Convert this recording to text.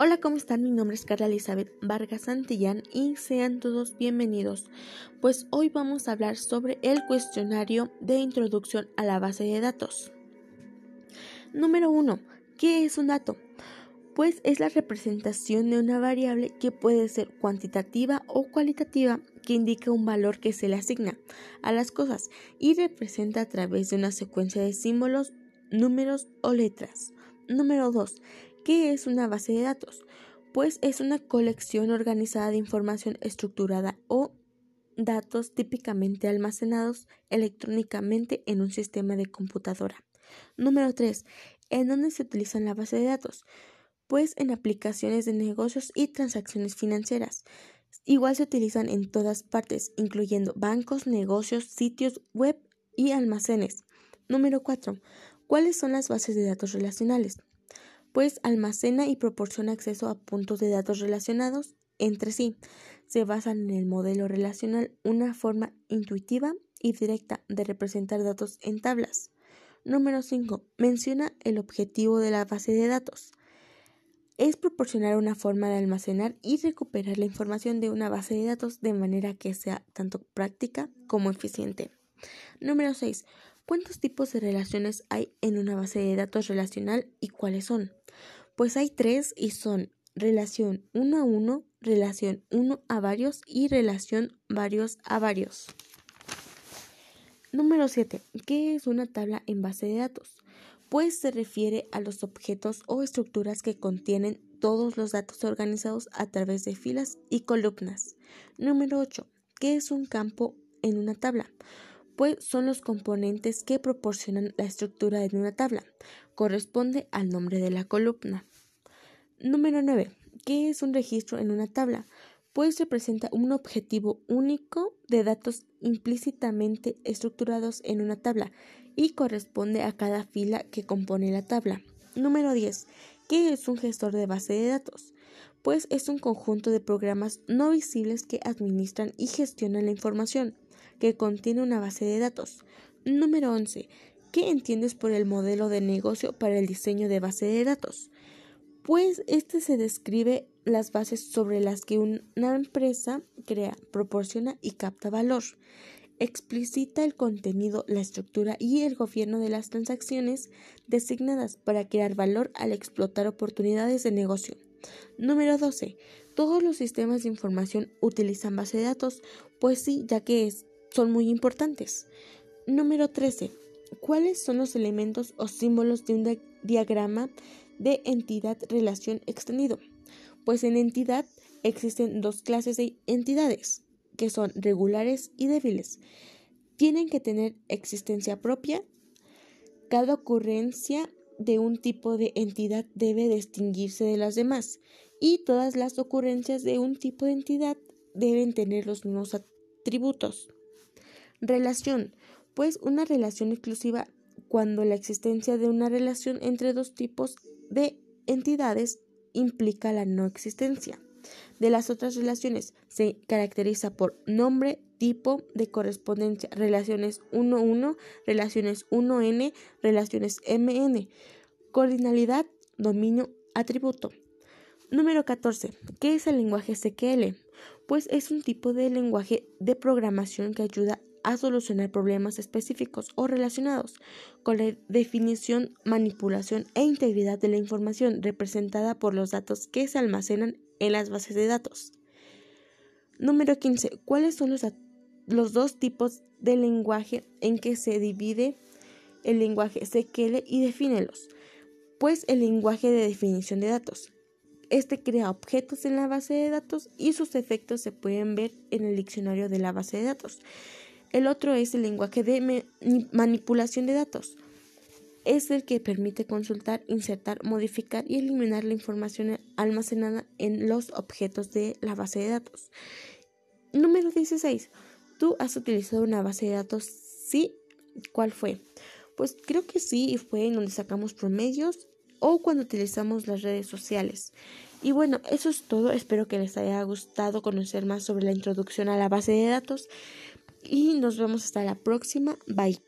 Hola, ¿cómo están? Mi nombre es Carla Elizabeth Vargas Santillán y sean todos bienvenidos. Pues hoy vamos a hablar sobre el cuestionario de introducción a la base de datos. Número 1. ¿Qué es un dato? Pues es la representación de una variable que puede ser cuantitativa o cualitativa que indica un valor que se le asigna a las cosas y representa a través de una secuencia de símbolos, números o letras. Número 2. ¿Qué es una base de datos? Pues es una colección organizada de información estructurada o datos típicamente almacenados electrónicamente en un sistema de computadora. Número 3. ¿En dónde se utilizan la base de datos? Pues en aplicaciones de negocios y transacciones financieras. Igual se utilizan en todas partes, incluyendo bancos, negocios, sitios web y almacenes. Número 4. ¿Cuáles son las bases de datos relacionales? Pues almacena y proporciona acceso a puntos de datos relacionados entre sí. Se basan en el modelo relacional, una forma intuitiva y directa de representar datos en tablas. Número 5. Menciona el objetivo de la base de datos. Es proporcionar una forma de almacenar y recuperar la información de una base de datos de manera que sea tanto práctica como eficiente. Número 6. ¿Cuántos tipos de relaciones hay en una base de datos relacional y cuáles son? Pues hay tres y son relación uno a uno, relación uno a varios y relación varios a varios. Número 7. ¿Qué es una tabla en base de datos? Pues se refiere a los objetos o estructuras que contienen todos los datos organizados a través de filas y columnas. Número 8. ¿Qué es un campo en una tabla? pues son los componentes que proporcionan la estructura de una tabla. Corresponde al nombre de la columna. Número 9. ¿Qué es un registro en una tabla? Pues representa un objetivo único de datos implícitamente estructurados en una tabla y corresponde a cada fila que compone la tabla. Número 10. ¿Qué es un gestor de base de datos? Pues es un conjunto de programas no visibles que administran y gestionan la información que contiene una base de datos. Número 11. ¿Qué entiendes por el modelo de negocio para el diseño de base de datos? Pues este se describe las bases sobre las que una empresa crea, proporciona y capta valor. Explicita el contenido, la estructura y el gobierno de las transacciones designadas para crear valor al explotar oportunidades de negocio. Número 12. Todos los sistemas de información utilizan base de datos, pues sí, ya que son muy importantes. Número 13. ¿Cuáles son los elementos o símbolos de un diagrama de entidad-relación extendido? Pues en entidad existen dos clases de entidades, que son regulares y débiles. Tienen que tener existencia propia. Cada ocurrencia de un tipo de entidad debe distinguirse de las demás y todas las ocurrencias de un tipo de entidad deben tener los mismos atributos. Relación, pues una relación exclusiva cuando la existencia de una relación entre dos tipos de entidades implica la no existencia. De las otras relaciones se caracteriza por nombre, tipo de correspondencia, relaciones 1-1, relaciones 1N, relaciones MN, coordinalidad, dominio, atributo. Número 14. ¿Qué es el lenguaje SQL? Pues es un tipo de lenguaje de programación que ayuda a solucionar problemas específicos o relacionados con la definición, manipulación e integridad de la información representada por los datos que se almacenan en las bases de datos. Número 15. ¿Cuáles son los, los dos tipos de lenguaje en que se divide el lenguaje SQL y defínelos? Pues el lenguaje de definición de datos. Este crea objetos en la base de datos y sus efectos se pueden ver en el diccionario de la base de datos. El otro es el lenguaje de manipulación de datos. Es el que permite consultar, insertar, modificar y eliminar la información almacenada en los objetos de la base de datos. Número 16. ¿Tú has utilizado una base de datos? Sí. ¿Cuál fue? Pues creo que sí, y fue en donde sacamos promedios o cuando utilizamos las redes sociales. Y bueno, eso es todo. Espero que les haya gustado conocer más sobre la introducción a la base de datos y nos vemos hasta la próxima. Bye.